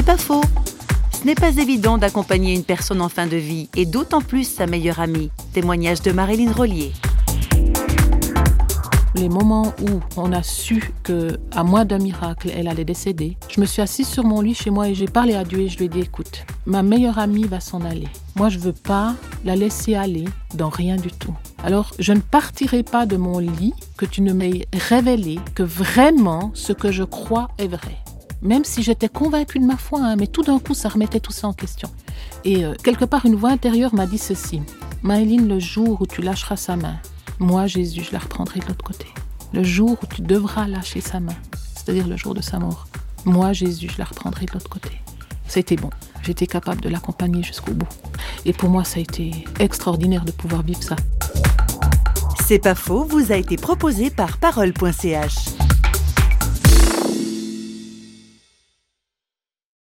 C'est pas faux. Ce n'est pas évident d'accompagner une personne en fin de vie et d'autant plus sa meilleure amie. Témoignage de Marilyn Rollier. Les moments où on a su que, à moins d'un miracle, elle allait décéder, je me suis assise sur mon lit chez moi et j'ai parlé à Dieu et je lui ai dit écoute, ma meilleure amie va s'en aller. Moi, je veux pas la laisser aller dans rien du tout. Alors, je ne partirai pas de mon lit que tu ne m'aies révélé que vraiment ce que je crois est vrai. Même si j'étais convaincue de ma foi, hein, mais tout d'un coup, ça remettait tout ça en question. Et euh, quelque part, une voix intérieure m'a dit ceci. Maëline, le jour où tu lâcheras sa main, moi, Jésus, je la reprendrai de l'autre côté. Le jour où tu devras lâcher sa main, c'est-à-dire le jour de sa mort, moi, Jésus, je la reprendrai de l'autre côté. C'était bon. J'étais capable de l'accompagner jusqu'au bout. Et pour moi, ça a été extraordinaire de pouvoir vivre ça. C'est pas faux, vous a été proposé par parole.ch.